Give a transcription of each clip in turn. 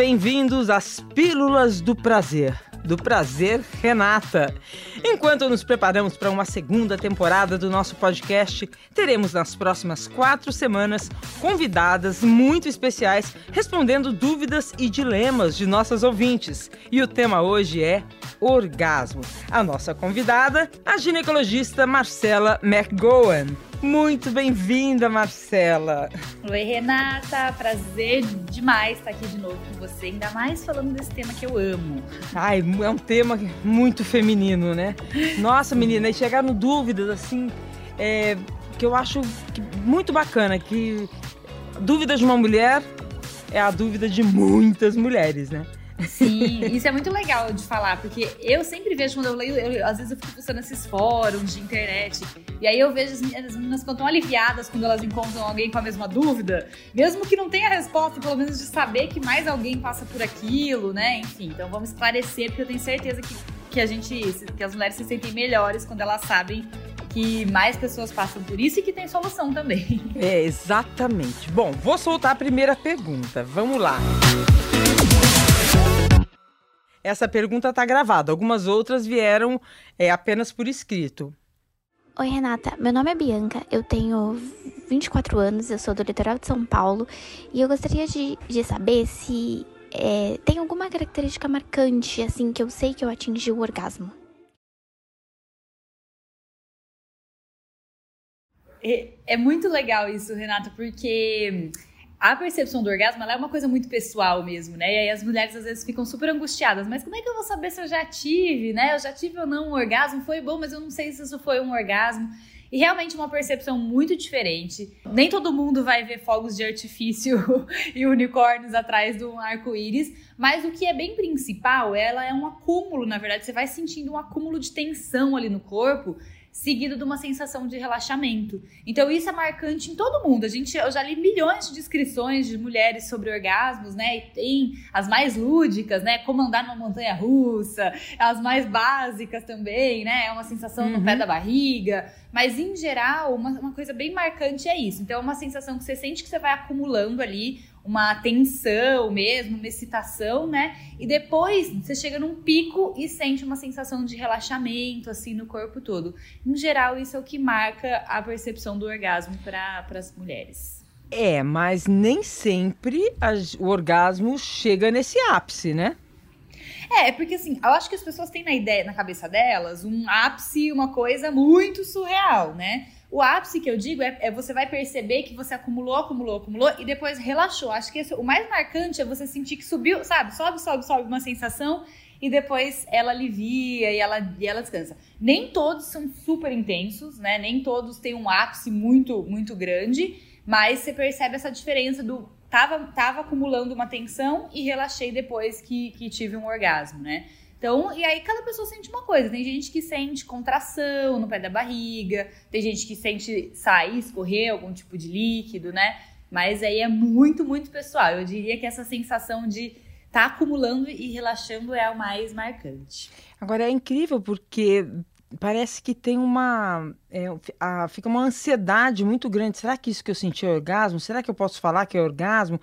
bem-vindos às Pílulas do Prazer. Do Prazer, Renata. Enquanto nos preparamos para uma segunda temporada do nosso podcast, teremos nas próximas quatro semanas convidadas muito especiais respondendo dúvidas e dilemas de nossas ouvintes. E o tema hoje é orgasmo. A nossa convidada, a ginecologista Marcela McGowan. Muito bem-vinda, Marcela. Oi, Renata. Prazer demais estar aqui de novo com você, ainda mais falando desse tema que eu amo. Ai, é um tema muito feminino, né? Nossa, menina, e chegaram dúvidas assim, é, que eu acho que muito bacana, que dúvida de uma mulher é a dúvida de muitas mulheres, né? Sim, isso é muito legal de falar, porque eu sempre vejo quando eu leio, eu, às vezes eu fico pensando nesses fóruns de internet, e aí eu vejo as, as meninas ficam tão aliviadas quando elas encontram alguém com a mesma dúvida, mesmo que não tenha resposta, pelo menos de saber que mais alguém passa por aquilo, né? Enfim, então vamos esclarecer, porque eu tenho certeza que, que a gente, que as mulheres se sentem melhores quando elas sabem que mais pessoas passam por isso e que tem solução também. É, exatamente. Bom, vou soltar a primeira pergunta. Vamos lá. Música essa pergunta está gravada. Algumas outras vieram é, apenas por escrito. Oi, Renata. Meu nome é Bianca, eu tenho 24 anos, eu sou do litoral de São Paulo e eu gostaria de, de saber se é, tem alguma característica marcante, assim, que eu sei que eu atingi o orgasmo. É, é muito legal isso, Renata, porque a percepção do orgasmo é uma coisa muito pessoal mesmo, né? E aí as mulheres às vezes ficam super angustiadas. Mas como é que eu vou saber se eu já tive, né? Eu já tive ou não um orgasmo? Foi bom, mas eu não sei se isso foi um orgasmo. E realmente uma percepção muito diferente. Nem todo mundo vai ver fogos de artifício e unicórnios atrás de um arco-íris, mas o que é bem principal, ela é um acúmulo, na verdade, você vai sentindo um acúmulo de tensão ali no corpo seguido de uma sensação de relaxamento. Então isso é marcante em todo mundo. A gente, eu já li milhões de descrições de mulheres sobre orgasmos, né? E tem as mais lúdicas, né? Como andar numa montanha russa, as mais básicas também, né? É uma sensação uhum. no pé uhum. da barriga. Mas em geral, uma, uma coisa bem marcante é isso. Então é uma sensação que você sente que você vai acumulando ali uma tensão mesmo, uma excitação, né? E depois você chega num pico e sente uma sensação de relaxamento, assim, no corpo todo. Em geral, isso é o que marca a percepção do orgasmo para as mulheres. É, mas nem sempre a, o orgasmo chega nesse ápice, né? É, porque assim, eu acho que as pessoas têm na ideia, na cabeça delas, um ápice, uma coisa muito surreal, né? O ápice que eu digo é, é, você vai perceber que você acumulou, acumulou, acumulou e depois relaxou. Acho que esse, o mais marcante é você sentir que subiu, sabe? Sobe, sobe, sobe uma sensação e depois ela alivia e ela, e ela descansa. Nem todos são super intensos, né? Nem todos têm um ápice muito, muito grande, mas você percebe essa diferença do tava, tava acumulando uma tensão e relaxei depois que, que tive um orgasmo, né? Então, e aí cada pessoa sente uma coisa. Tem gente que sente contração no pé da barriga, tem gente que sente sair, escorrer algum tipo de líquido, né? Mas aí é muito, muito pessoal. Eu diria que essa sensação de tá acumulando e relaxando é o mais marcante. Agora é incrível porque parece que tem uma. É, a, fica uma ansiedade muito grande. Será que isso que eu senti é orgasmo? Será que eu posso falar que é orgasmo?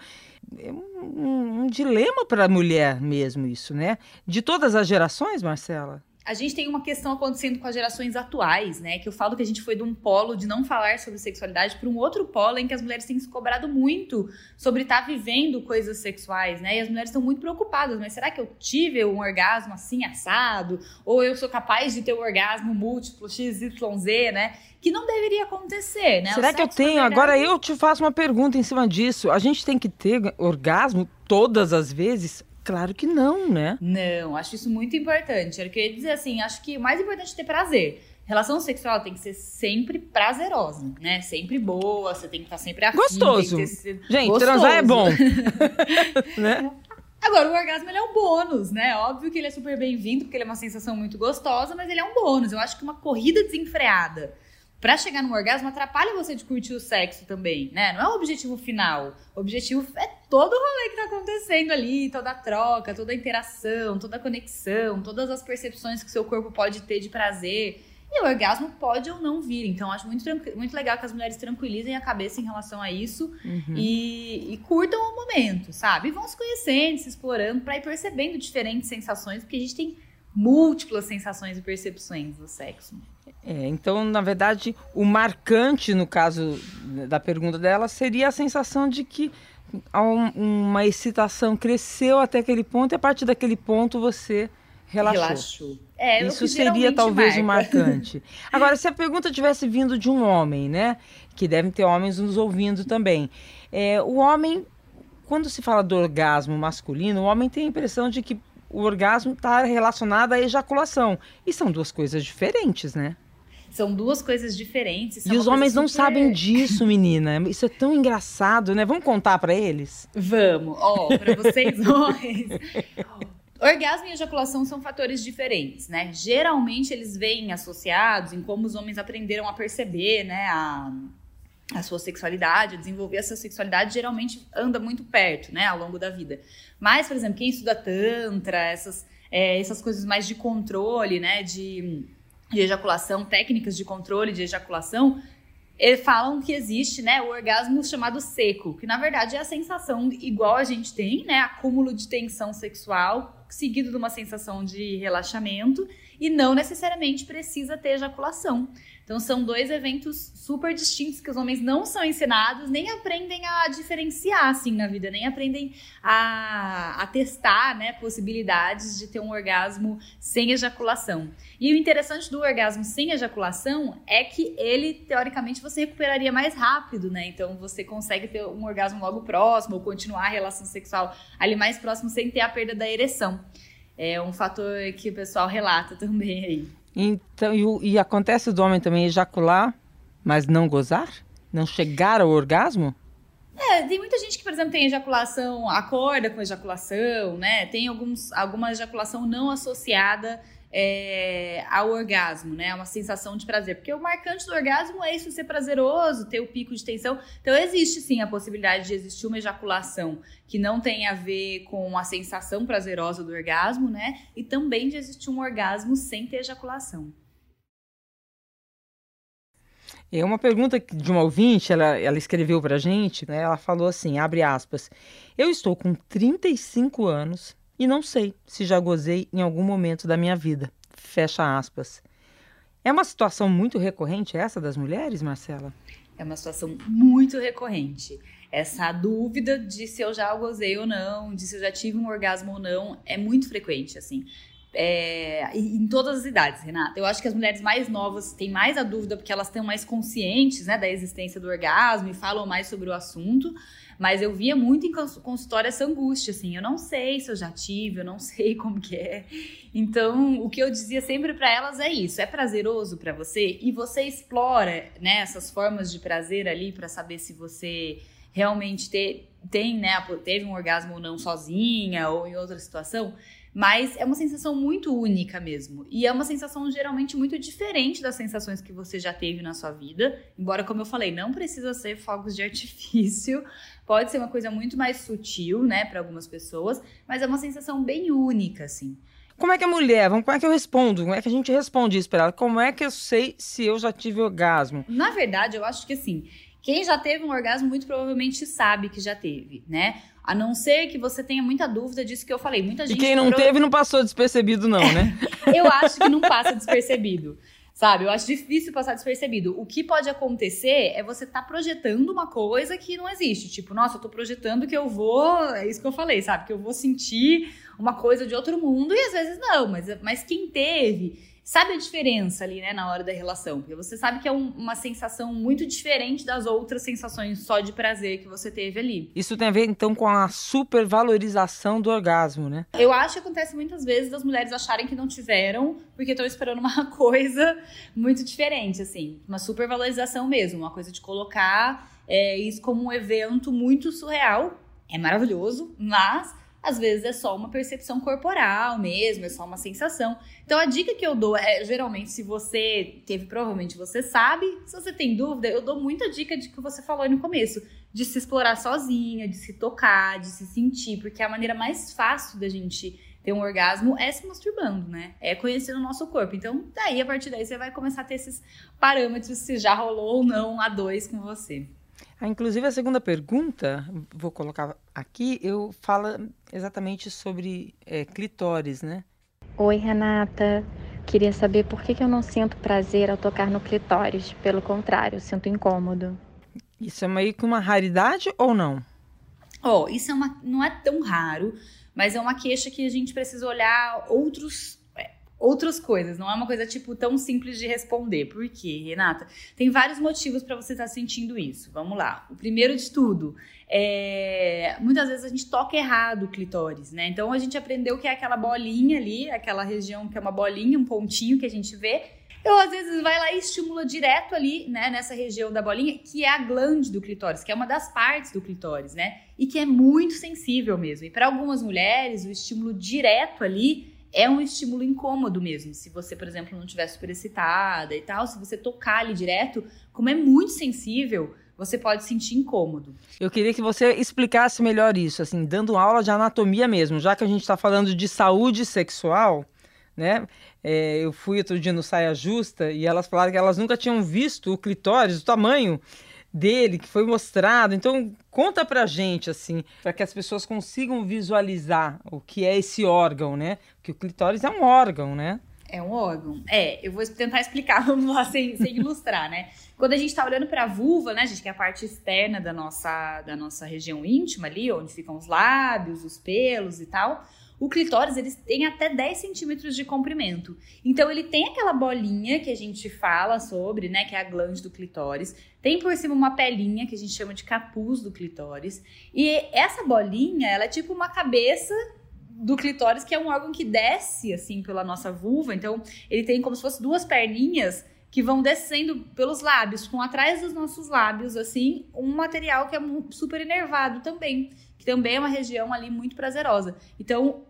é um, um dilema para a mulher mesmo isso, né? De todas as gerações, Marcela? A gente tem uma questão acontecendo com as gerações atuais, né? Que eu falo que a gente foi de um polo de não falar sobre sexualidade para um outro polo em que as mulheres têm se cobrado muito sobre estar tá vivendo coisas sexuais, né? E as mulheres estão muito preocupadas, mas será que eu tive um orgasmo assim assado? Ou eu sou capaz de ter um orgasmo múltiplo XYZ, né? Que não deveria acontecer, né? Será que eu tenho? Verdade... Agora eu te faço uma pergunta em cima disso. A gente tem que ter orgasmo todas as vezes? Claro que não, né? Não, acho isso muito importante. Eu queria dizer assim, acho que o mais importante é ter prazer. Relação sexual tem que ser sempre prazerosa, né? Sempre boa, você tem que estar sempre afim. Gostoso. Ter... Gente, Gostoso. transar é bom. né? Agora, o orgasmo ele é um bônus, né? Óbvio que ele é super bem-vindo, porque ele é uma sensação muito gostosa, mas ele é um bônus. Eu acho que uma corrida desenfreada para chegar no orgasmo atrapalha você de curtir o sexo também, né? Não é o objetivo final. O objetivo é todo o rolê que tá acontecendo ali, toda a troca, toda a interação, toda a conexão, todas as percepções que seu corpo pode ter de prazer. E o orgasmo pode ou não vir. Então, acho muito, muito legal que as mulheres tranquilizem a cabeça em relação a isso uhum. e, e, curtam o momento, sabe? E vão se conhecendo, se explorando, para ir percebendo diferentes sensações, porque a gente tem múltiplas sensações e percepções do sexo. É, então, na verdade, o marcante no caso da pergunta dela seria a sensação de que uma excitação cresceu até aquele ponto e a partir daquele ponto você relaxou. relaxou. É, Isso seria talvez marca. o marcante. Agora, se a pergunta tivesse vindo de um homem, né? Que devem ter homens nos ouvindo também. É, o homem, quando se fala do orgasmo masculino, o homem tem a impressão de que o orgasmo está relacionado à ejaculação. E são duas coisas diferentes, né? São duas coisas diferentes. E os homens não sabem disso, menina. Isso é tão engraçado, né? Vamos contar para eles? Vamos. Ó, oh, para vocês homens. Orgasmo e ejaculação são fatores diferentes, né? Geralmente eles vêm associados em como os homens aprenderam a perceber, né? A, a sua sexualidade, a desenvolver essa sexualidade, geralmente anda muito perto, né? Ao longo da vida. Mas, por exemplo, quem estuda Tantra, essas, é, essas coisas mais de controle, né? De, de ejaculação, técnicas de controle de ejaculação, eles falam que existe, né, o orgasmo chamado seco, que na verdade é a sensação igual a gente tem, né, acúmulo de tensão sexual seguido de uma sensação de relaxamento e não necessariamente precisa ter ejaculação. Então são dois eventos super distintos que os homens não são ensinados, nem aprendem a diferenciar assim na vida, nem aprendem a, a testar, né, possibilidades de ter um orgasmo sem ejaculação. E o interessante do orgasmo sem ejaculação é que ele teoricamente você recuperaria mais rápido, né? Então você consegue ter um orgasmo logo próximo ou continuar a relação sexual ali mais próximo sem ter a perda da ereção. É um fator que o pessoal relata também aí. Então, e, e acontece do homem também ejacular, mas não gozar? Não chegar ao orgasmo? É, tem muita gente que, por exemplo, tem ejaculação, acorda com ejaculação, né? Tem alguns, alguma ejaculação não associada é, ao orgasmo, né? Uma sensação de prazer. Porque o marcante do orgasmo é isso ser prazeroso, ter o pico de tensão. Então, existe sim a possibilidade de existir uma ejaculação que não tem a ver com a sensação prazerosa do orgasmo, né? E também de existir um orgasmo sem ter ejaculação. É uma pergunta de uma ouvinte, ela, ela escreveu pra gente, né? Ela falou assim, abre aspas, eu estou com 35 anos e não sei se já gozei em algum momento da minha vida. Fecha aspas. É uma situação muito recorrente essa das mulheres, Marcela? É uma situação muito recorrente. Essa dúvida de se eu já gozei ou não, de se eu já tive um orgasmo ou não, é muito frequente, assim. É, em todas as idades, Renata. Eu acho que as mulheres mais novas têm mais a dúvida porque elas estão mais conscientes né, da existência do orgasmo e falam mais sobre o assunto. Mas eu via muito em consultório essa angústia, assim, eu não sei se eu já tive, eu não sei como que é. Então, o que eu dizia sempre para elas é isso: é prazeroso para você e você explora, né, essas formas de prazer ali para saber se você realmente ter, tem, né, teve um orgasmo ou não sozinha ou em outra situação. Mas é uma sensação muito única mesmo. E é uma sensação geralmente muito diferente das sensações que você já teve na sua vida. Embora, como eu falei, não precisa ser fogos de artifício. Pode ser uma coisa muito mais sutil, né, para algumas pessoas. Mas é uma sensação bem única, assim. Como é que a mulher, como é que eu respondo? Como é que a gente responde isso ela? Como é que eu sei se eu já tive orgasmo? Na verdade, eu acho que assim, quem já teve um orgasmo muito provavelmente sabe que já teve, né? A não ser que você tenha muita dúvida disso que eu falei. Muita gente e quem não pro... teve não passou despercebido, não, né? eu acho que não passa despercebido. Sabe? Eu acho difícil passar despercebido. O que pode acontecer é você estar tá projetando uma coisa que não existe. Tipo, nossa, eu tô projetando que eu vou. É isso que eu falei, sabe? Que eu vou sentir uma coisa de outro mundo. E às vezes não, mas, mas quem teve sabe a diferença ali, né, na hora da relação. Porque você sabe que é um, uma sensação muito diferente das outras sensações só de prazer que você teve ali. Isso tem a ver, então, com a supervalorização do orgasmo, né? Eu acho que acontece muitas vezes das mulheres acharem que não tiveram porque estão esperando uma coisa muito diferente, assim. Uma supervalorização mesmo, uma coisa de colocar é, isso como um evento muito surreal. É maravilhoso, mas às vezes é só uma percepção corporal mesmo, é só uma sensação. Então a dica que eu dou é, geralmente, se você teve, provavelmente você sabe. Se você tem dúvida, eu dou muita dica de que você falou aí no começo, de se explorar sozinha, de se tocar, de se sentir, porque a maneira mais fácil da gente ter um orgasmo é se masturbando, né? É conhecendo o nosso corpo. Então, daí, a partir daí, você vai começar a ter esses parâmetros se já rolou ou não a dois com você. Ah, inclusive, a segunda pergunta, vou colocar aqui, eu fala exatamente sobre é, clitóris, né? Oi, Renata. Queria saber por que, que eu não sinto prazer ao tocar no clitóris. Pelo contrário, sinto incômodo. Isso é meio que uma raridade ou não? Oh, isso é uma, não é tão raro, mas é uma queixa que a gente precisa olhar outros outras coisas, não é uma coisa tipo tão simples de responder. Por quê, Renata? Tem vários motivos para você estar tá sentindo isso. Vamos lá. O primeiro de tudo é muitas vezes a gente toca errado o clitóris, né? Então a gente aprendeu que é aquela bolinha ali, aquela região que é uma bolinha, um pontinho que a gente vê. Eu às vezes vai lá e estimula direto ali, né, nessa região da bolinha, que é a glande do clitóris, que é uma das partes do clitóris, né? E que é muito sensível mesmo. E para algumas mulheres, o estímulo direto ali é um estímulo incômodo mesmo. Se você, por exemplo, não estiver super excitada e tal, se você tocar ali direto, como é muito sensível, você pode sentir incômodo. Eu queria que você explicasse melhor isso, assim, dando aula de anatomia mesmo, já que a gente está falando de saúde sexual né? É, eu fui outro dia no Saia Justa e elas falaram que elas nunca tinham visto o clitóris, o tamanho dele que foi mostrado. Então, conta pra gente, assim, para que as pessoas consigam visualizar o que é esse órgão, né? Que o clitóris é um órgão, né? É um órgão. É, eu vou tentar explicar, vamos lá, sem, sem ilustrar, né? Quando a gente tá olhando pra vulva, né, gente, que é a parte externa da nossa, da nossa região íntima ali, onde ficam os lábios, os pelos e tal, o clitóris, eles têm até 10 centímetros de comprimento. Então, ele tem aquela bolinha que a gente fala sobre, né? Que é a glande do clitóris. Tem por cima uma pelinha que a gente chama de capuz do clitóris. E essa bolinha, ela é tipo uma cabeça do clitóris, que é um órgão que desce, assim, pela nossa vulva. Então, ele tem como se fosse duas perninhas que vão descendo pelos lábios, com atrás dos nossos lábios, assim, um material que é super enervado também também é uma região ali muito prazerosa. Então,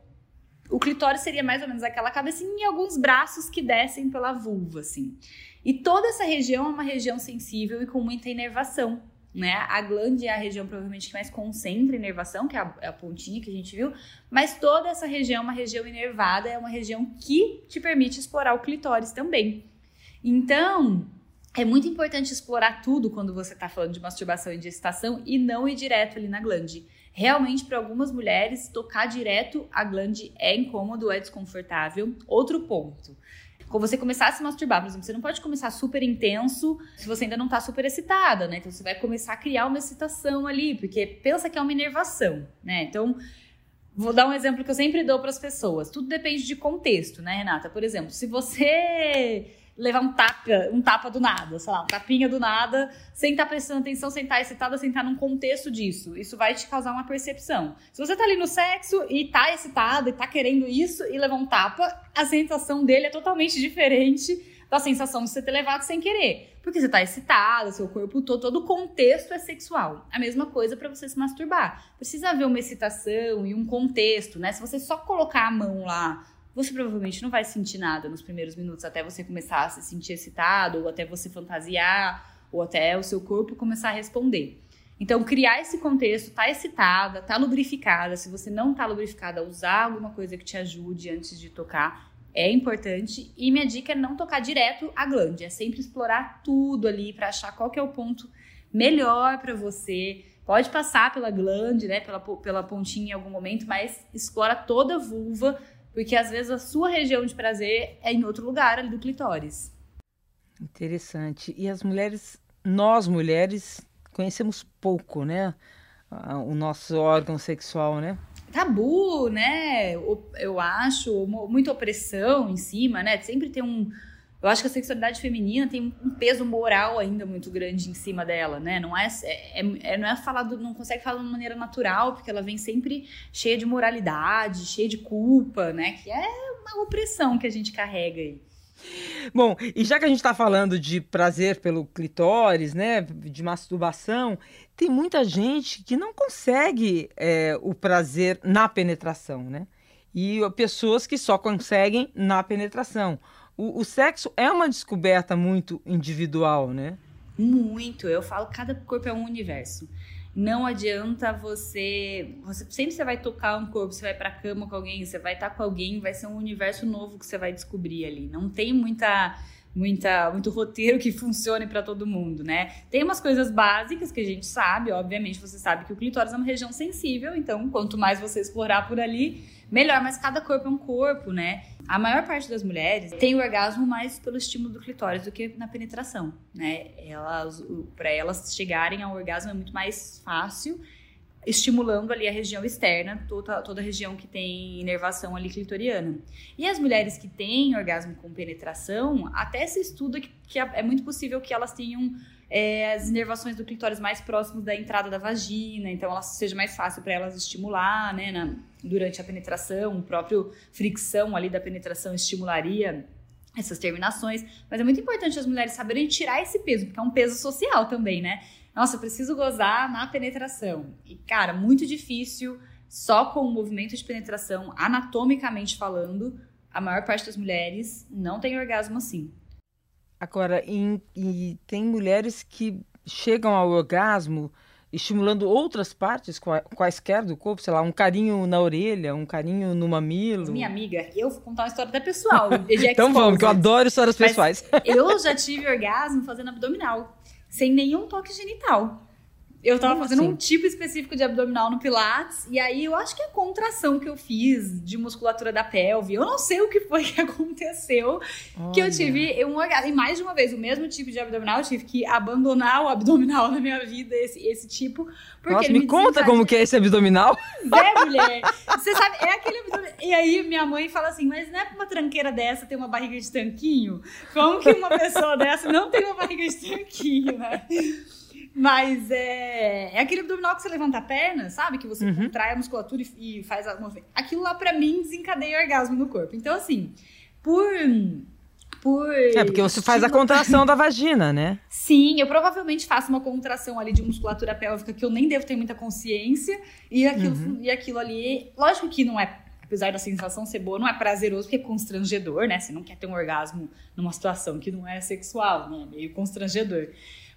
o clitóris seria mais ou menos aquela cabecinha e alguns braços que descem pela vulva, assim. E toda essa região é uma região sensível e com muita inervação, né? A glande é a região provavelmente que mais concentra inervação, que é a, é a, pontinha que a gente viu, mas toda essa região é uma região inervada, é uma região que te permite explorar o clitóris também. Então, é muito importante explorar tudo quando você está falando de masturbação e de excitação e não ir direto ali na glande. Realmente, para algumas mulheres, tocar direto a glande é incômodo, é desconfortável. Outro ponto. Quando você começar a se masturbar, por exemplo, você não pode começar super intenso se você ainda não tá super excitada, né? Então você vai começar a criar uma excitação ali, porque pensa que é uma inervação, né? Então, vou dar um exemplo que eu sempre dou para as pessoas. Tudo depende de contexto, né, Renata? Por exemplo, se você levar um tapa, um tapa do nada, sei lá, um tapinha do nada, sem estar tá prestando atenção, sem estar tá excitada, sem estar tá num contexto disso. Isso vai te causar uma percepção. Se você tá ali no sexo e tá excitado e tá querendo isso e levar um tapa, a sensação dele é totalmente diferente da sensação de você ter levado sem querer. Porque você tá excitada, seu corpo todo, todo o contexto é sexual. A mesma coisa para você se masturbar. Precisa haver uma excitação e um contexto, né? Se você só colocar a mão lá você provavelmente não vai sentir nada nos primeiros minutos até você começar a se sentir excitado, ou até você fantasiar, ou até o seu corpo começar a responder. Então, criar esse contexto, tá excitada, tá lubrificada. Se você não tá lubrificada, usar alguma coisa que te ajude antes de tocar é importante. E minha dica é não tocar direto a glande, é sempre explorar tudo ali para achar qual que é o ponto melhor para você. Pode passar pela glande, né, pela, pela pontinha em algum momento, mas explora toda a vulva porque às vezes a sua região de prazer é em outro lugar ali do clitóris. Interessante. E as mulheres, nós mulheres, conhecemos pouco, né? O nosso órgão sexual, né? Tabu, né? Eu acho, muita opressão em cima, né? Sempre tem um, eu acho que a sexualidade feminina tem um peso moral ainda muito grande em cima dela, né? Não é, é, é, não é falado, não consegue falar de uma maneira natural, porque ela vem sempre cheia de moralidade, cheia de culpa, né? Que é uma opressão que a gente carrega aí. Bom, e já que a gente está falando de prazer pelo clitóris, né, de masturbação, tem muita gente que não consegue é, o prazer na penetração, né? E pessoas que só conseguem na penetração o, o sexo é uma descoberta muito individual, né? Muito. Eu falo, cada corpo é um universo. não adianta você, você sempre você vai tocar um corpo, você vai para cama com alguém, você vai estar com alguém, vai ser um universo novo que você vai descobrir ali. Não tem muita muita, muito roteiro que funcione para todo mundo, né? Tem umas coisas básicas que a gente sabe, obviamente você sabe que o clitóris é uma região sensível, então quanto mais você explorar por ali, melhor, mas cada corpo é um corpo, né? A maior parte das mulheres tem o orgasmo mais pelo estímulo do clitóris do que na penetração, né? Elas, para elas chegarem ao orgasmo é muito mais fácil estimulando ali a região externa, toda, toda a região que tem inervação ali clitoriana. E as mulheres que têm orgasmo com penetração, até se estuda que, que é muito possível que elas tenham é, as inervações do clitóris mais próximos da entrada da vagina, então ela seja mais fácil para elas estimular, né, na, durante a penetração, o próprio fricção ali da penetração estimularia essas terminações, mas é muito importante as mulheres saberem tirar esse peso, porque é um peso social também, né? Nossa, eu preciso gozar na penetração. E, cara, muito difícil, só com o movimento de penetração, anatomicamente falando, a maior parte das mulheres não tem orgasmo assim. Agora, em, e tem mulheres que chegam ao orgasmo estimulando outras partes quaisquer do corpo, sei lá, um carinho na orelha, um carinho no mamilo. Minha amiga, eu vou contar uma história até pessoal. então vamos, que eu adoro histórias pessoais. eu já tive orgasmo fazendo abdominal sem nenhum toque genital. Eu tava Como fazendo assim? um tipo específico de abdominal no Pilates, e aí eu acho que a contração que eu fiz de musculatura da pelve, eu não sei o que foi que aconteceu, Olha. que eu tive um orgasmo. E mais de uma vez, o mesmo tipo de abdominal, eu tive que abandonar o abdominal na minha vida, esse, esse tipo. Porque Nossa, me, me conta como que é esse abdominal. É, mulher. Você sabe, é aquele abdominal. E aí minha mãe fala assim, mas não é pra uma tranqueira dessa ter uma barriga de tanquinho? Como que uma pessoa dessa não tem uma barriga de tanquinho, né? Mas é, é aquele abdominal que você levanta a perna, sabe? Que você uhum. contrai a musculatura e, e faz a movimento. Aquilo lá, pra mim, desencadeia orgasmo no corpo. Então, assim, por. Por é, porque você faz a contração da vagina, né? Sim, eu provavelmente faço uma contração ali de musculatura pélvica que eu nem devo ter muita consciência. E aquilo, uhum. e aquilo ali, lógico que não é apesar da sensação ser boa, não é prazeroso, porque é constrangedor, né? Você não quer ter um orgasmo numa situação que não é sexual, né? É meio constrangedor.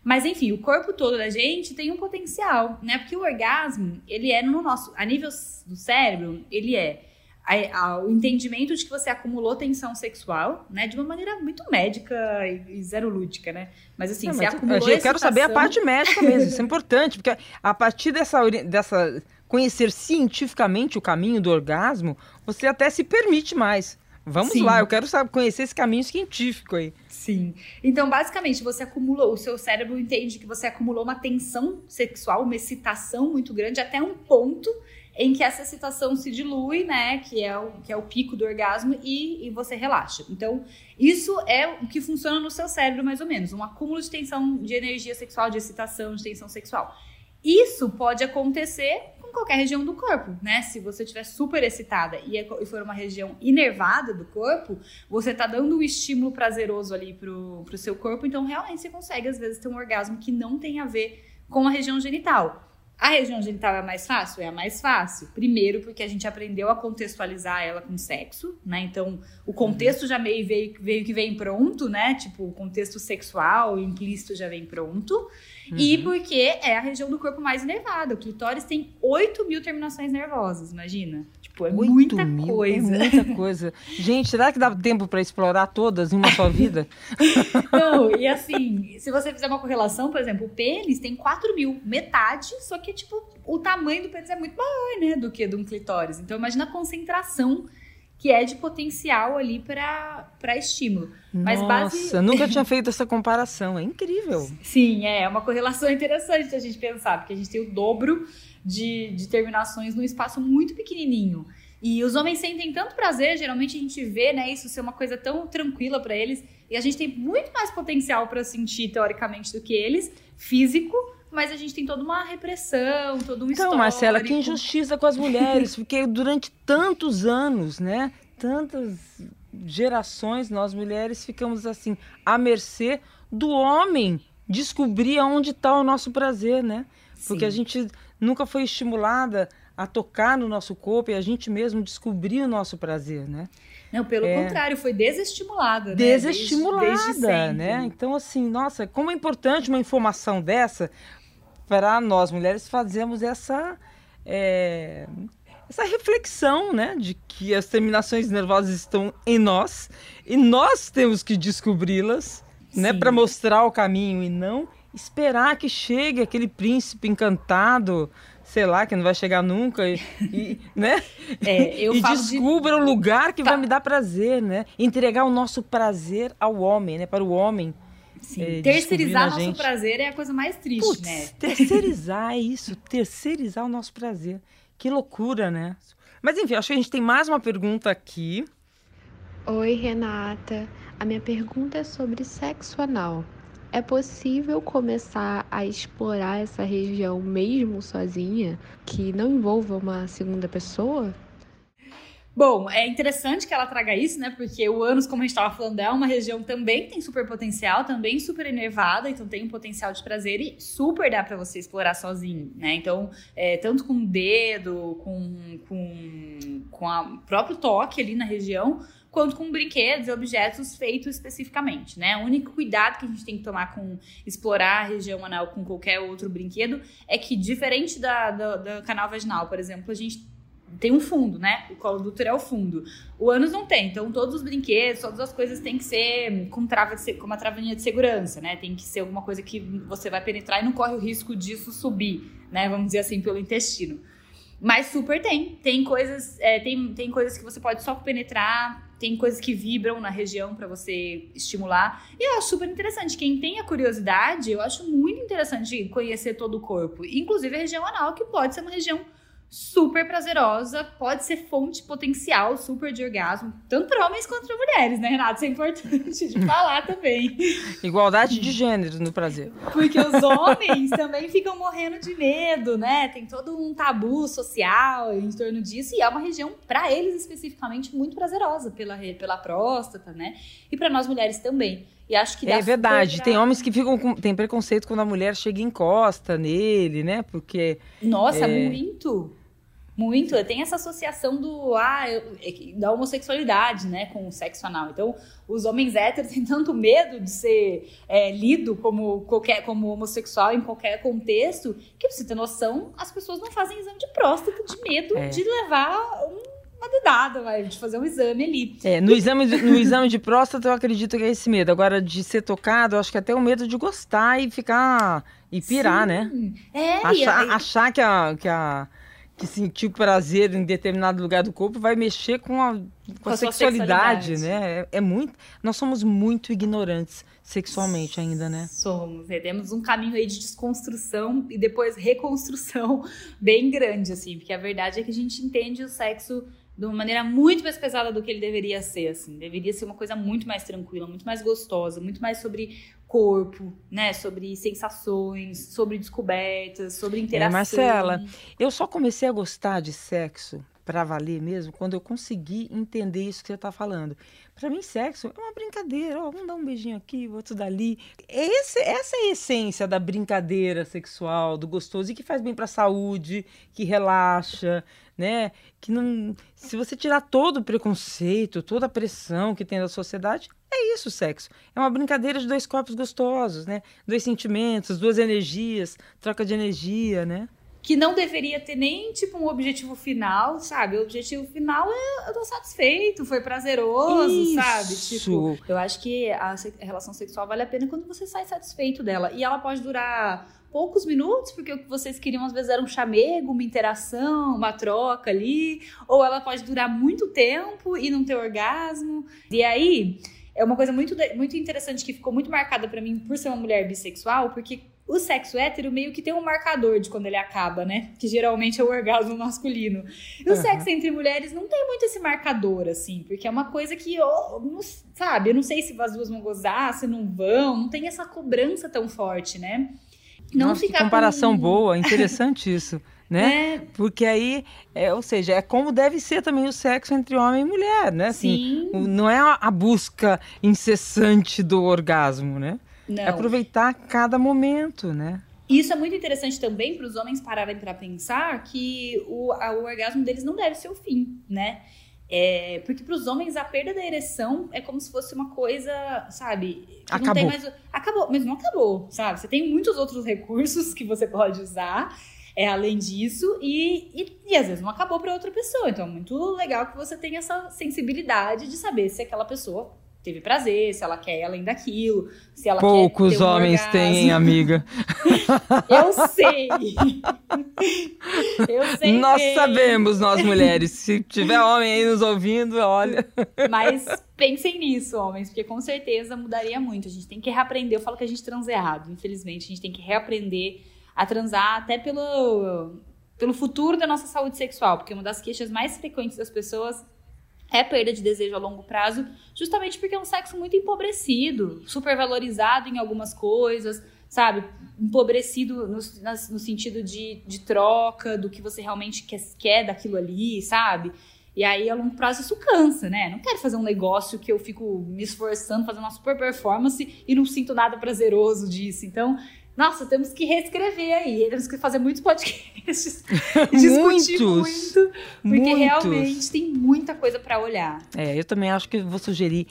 Mas enfim, o corpo todo da gente tem um potencial, né? Porque o orgasmo, ele é no nosso, a nível do cérebro, ele é a, a, o entendimento de que você acumulou tensão sexual, né? De uma maneira muito médica e, e zero lúdica, né? Mas assim, Não, você mas acumulou Eu quero saber a parte médica mesmo, isso é importante, porque a partir dessa, dessa conhecer cientificamente o caminho do orgasmo, você até se permite mais. Vamos Sim. lá, eu quero saber, conhecer esse caminho científico aí. Sim. Então, basicamente, você acumulou, o seu cérebro entende que você acumulou uma tensão sexual, uma excitação muito grande, até um ponto em que essa excitação se dilui, né? Que é o, que é o pico do orgasmo, e, e você relaxa. Então, isso é o que funciona no seu cérebro, mais ou menos. Um acúmulo de tensão de energia sexual, de excitação, de tensão sexual. Isso pode acontecer com qualquer região do corpo, né? Se você estiver super excitada é e for uma região inervada do corpo, você tá dando um estímulo prazeroso ali pro, pro seu corpo, então realmente você consegue às vezes ter um orgasmo que não tem a ver com a região genital. A região genital é mais fácil? É a mais fácil. Primeiro, porque a gente aprendeu a contextualizar ela com sexo, né? Então, o contexto já meio veio, veio que vem pronto, né? Tipo, o contexto sexual, implícito já vem pronto. Uhum. E porque é a região do corpo mais inervada. O clitóris tem 8 mil terminações nervosas, imagina. Tipo, é muita mil, é coisa. É muita coisa. Gente, será que dá tempo para explorar todas em uma só vida? Não, e assim, se você fizer uma correlação, por exemplo, o pênis tem 4 mil, metade, só que, tipo, o tamanho do pênis é muito maior, né, do que de um clitóris. Então, imagina a concentração que é de potencial ali para estímulo. Mas Nossa, base... nunca tinha feito essa comparação, é incrível. Sim, é uma correlação interessante a gente pensar, porque a gente tem o dobro de, de terminações num espaço muito pequenininho. E os homens sentem tanto prazer, geralmente a gente vê, né, isso ser uma coisa tão tranquila para eles, e a gente tem muito mais potencial para sentir teoricamente do que eles, físico, mas a gente tem toda uma repressão, todo um Então, Marcela, que injustiça com as mulheres, porque durante tantos anos, né, tantas gerações, nós mulheres ficamos assim, à mercê do homem descobrir aonde está o nosso prazer, né? Porque Sim. a gente nunca foi estimulada a tocar no nosso corpo e a gente mesmo descobrir o nosso prazer, né? Não, pelo é... contrário, foi desestimulada. Né? Desestimulada, desde, desde né? Então, assim, nossa, como é importante uma informação dessa para nós mulheres fazermos essa é, essa reflexão, né, de que as terminações nervosas estão em nós e nós temos que descobri-las, né, para mostrar o caminho e não esperar que chegue aquele príncipe encantado, sei lá, que não vai chegar nunca e, e né? É, eu e descubra de... o lugar que tá. vai me dar prazer, né? Entregar o nosso prazer ao homem, né, para o homem. Sim. É, terceirizar nosso prazer é a coisa mais triste, Puts, né? Terceirizar é isso, terceirizar o nosso prazer. Que loucura, né? Mas enfim, acho que a gente tem mais uma pergunta aqui. Oi, Renata. A minha pergunta é sobre sexo anal. É possível começar a explorar essa região mesmo sozinha, que não envolva uma segunda pessoa? Bom, é interessante que ela traga isso, né? Porque o ânus, como a gente estava falando, é uma região também tem super potencial, também super enervada, então tem um potencial de prazer e super dá para você explorar sozinho, né? Então, é, tanto com o dedo, com, com, com o próprio toque ali na região, quanto com brinquedos e objetos feitos especificamente, né? O único cuidado que a gente tem que tomar com explorar a região anal com qualquer outro brinquedo é que, diferente da, da, do canal vaginal, por exemplo, a gente tem um fundo, né? O colo do útero é o fundo. O ânus não tem. Então, todos os brinquedos, todas as coisas têm que ser com, trava de, com uma travinha de segurança, né? Tem que ser alguma coisa que você vai penetrar e não corre o risco disso subir, né? Vamos dizer assim, pelo intestino. Mas super tem. Tem coisas, é, tem, tem coisas que você pode só penetrar, tem coisas que vibram na região para você estimular. E eu acho super interessante. Quem tem a curiosidade, eu acho muito interessante conhecer todo o corpo. Inclusive a região anal, que pode ser uma região super prazerosa, pode ser fonte potencial super de orgasmo, tanto para homens quanto para mulheres, né, Renato? Isso é importante de falar também. Igualdade de gênero no prazer. Porque os homens também ficam morrendo de medo, né? Tem todo um tabu social em torno disso e é uma região para eles especificamente muito prazerosa pela pela próstata, né? E para nós mulheres também. E acho que É verdade. Pra... Tem homens que ficam com tem preconceito quando a mulher chega e encosta nele, né? Porque Nossa, é... muito. Muito, tem essa associação do ah, é da homossexualidade, né, com o sexo anal. Então, os homens héteros têm tanto medo de ser é, lido como qualquer como homossexual em qualquer contexto, que pra você ter noção, as pessoas não fazem exame de próstata de medo é. de levar um uma dedada, vai, de fazer um exame ali. É, no exame, de, no exame de próstata eu acredito que é esse medo. Agora, de ser tocado, eu acho que é até o medo de gostar e ficar. e pirar, né? Sim. né? É, achar, e, achar que a. Que a que sentiu prazer em determinado lugar do corpo vai mexer com a, com com a, sexualidade, sexualidade, né? É, é, muito. Nós somos muito ignorantes sexualmente ainda, né? Somos. Né? Temos um caminho aí de desconstrução e depois reconstrução bem grande, assim, porque a verdade é que a gente entende o sexo de uma maneira muito mais pesada do que ele deveria ser, assim. Deveria ser uma coisa muito mais tranquila, muito mais gostosa, muito mais sobre corpo, né? Sobre sensações, sobre descobertas, sobre interação. É, Marcela, eu só comecei a gostar de sexo para valer mesmo quando eu consegui entender isso que você está falando. Para mim, sexo é uma brincadeira. Ó, vamos dar um beijinho aqui, outro dali. Esse, essa é a essência da brincadeira sexual, do gostoso e que faz bem para a saúde, que relaxa, né? Que não, se você tirar todo o preconceito, toda a pressão que tem da sociedade, é isso o sexo. É uma brincadeira de dois corpos gostosos, né? Dois sentimentos, duas energias, troca de energia, né? Que não deveria ter nem tipo um objetivo final, sabe? O objetivo final é eu tô satisfeito, foi prazeroso, Isso. sabe? Tipo, eu acho que a relação sexual vale a pena quando você sai satisfeito dela. E ela pode durar poucos minutos, porque o que vocês queriam às vezes era um chamego, uma interação, uma troca ali, ou ela pode durar muito tempo e não ter orgasmo. E aí, é uma coisa muito, muito interessante que ficou muito marcada para mim por ser uma mulher bissexual, porque o sexo hétero meio que tem um marcador de quando ele acaba, né? Que geralmente é o orgasmo masculino. E o uhum. sexo entre mulheres não tem muito esse marcador, assim, porque é uma coisa que, eu, não, sabe, eu não sei se as duas vão gozar, se não vão, não tem essa cobrança tão forte, né? Não Nossa, que comparação com... boa, interessante isso. Né? É. Porque aí, é, ou seja, é como deve ser também o sexo entre homem e mulher, né? Assim, Sim. não é a busca incessante do orgasmo, né? Não. É aproveitar cada momento, né? Isso é muito interessante também para os homens pararem para pensar que o, a, o orgasmo deles não deve ser o fim, né? É, porque para os homens a perda da ereção é como se fosse uma coisa, sabe? Acabou. Não tem mais, acabou, mas não acabou, sabe? Você tem muitos outros recursos que você pode usar. É, além disso, e, e, e às vezes não acabou para outra pessoa. Então é muito legal que você tenha essa sensibilidade de saber se aquela pessoa teve prazer, se ela quer além daquilo, se ela Poucos quer um homens orgasmo. têm, amiga. Eu sei. Eu sei. nós bem. sabemos, nós mulheres. Se tiver homem aí nos ouvindo, olha. Mas pensem nisso, homens, porque com certeza mudaria muito. A gente tem que reaprender. Eu falo que a gente transa errado, infelizmente. A gente tem que reaprender a transar até pelo, pelo futuro da nossa saúde sexual, porque uma das queixas mais frequentes das pessoas é perda de desejo a longo prazo, justamente porque é um sexo muito empobrecido, supervalorizado em algumas coisas, sabe? Empobrecido no, no sentido de, de troca, do que você realmente quer, quer daquilo ali, sabe? E aí, a longo prazo, isso cansa, né? Não quero fazer um negócio que eu fico me esforçando, fazendo uma super performance e não sinto nada prazeroso disso. Então, nossa, temos que reescrever aí. Temos que fazer muitos podcasts. e discutir Muitos. muito. Porque Muitos. realmente tem muita coisa pra olhar. É, eu também acho que vou sugerir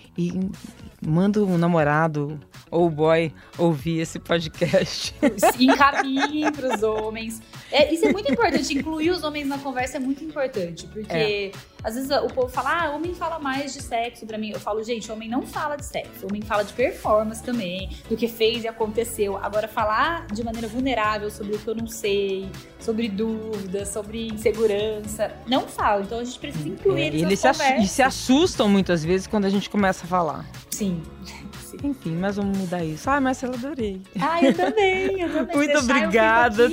manda o namorado ou boy ouvir esse podcast. encaminhem para os homens. É, isso é muito importante, incluir os homens na conversa é muito importante, porque às vezes o povo fala, ah, homem fala mais de sexo pra mim. Eu falo, gente, homem não fala de sexo, homem fala de performance também, do que fez e aconteceu. Agora, falar de maneira vulnerável sobre o que eu não sei, sobre dúvidas, sobre insegurança, não falo. Então a gente precisa incluir É, eles eles e se assustam muitas vezes quando a gente começa a falar. Sim. Sim. Enfim, mas vamos mudar isso. Ai, Marcela, adorei. Ah, eu também, eu também. Muito obrigada.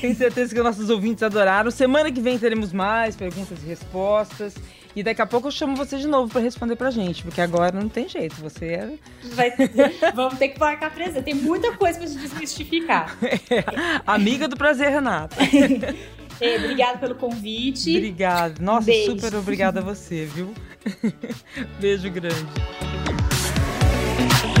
Tenho certeza que os nossos ouvintes adoraram. Semana que vem teremos mais perguntas e respostas. E daqui a pouco eu chamo você de novo para responder pra gente, porque agora não tem jeito. Você é Vai- vamos ter que marcar presença. Tem muita coisa pra gente desmistificar. amiga do prazer, Renata. É, obrigada pelo convite. Obrigada. Nossa, Beijo. super obrigada a você, viu? Beijo grande. Bye.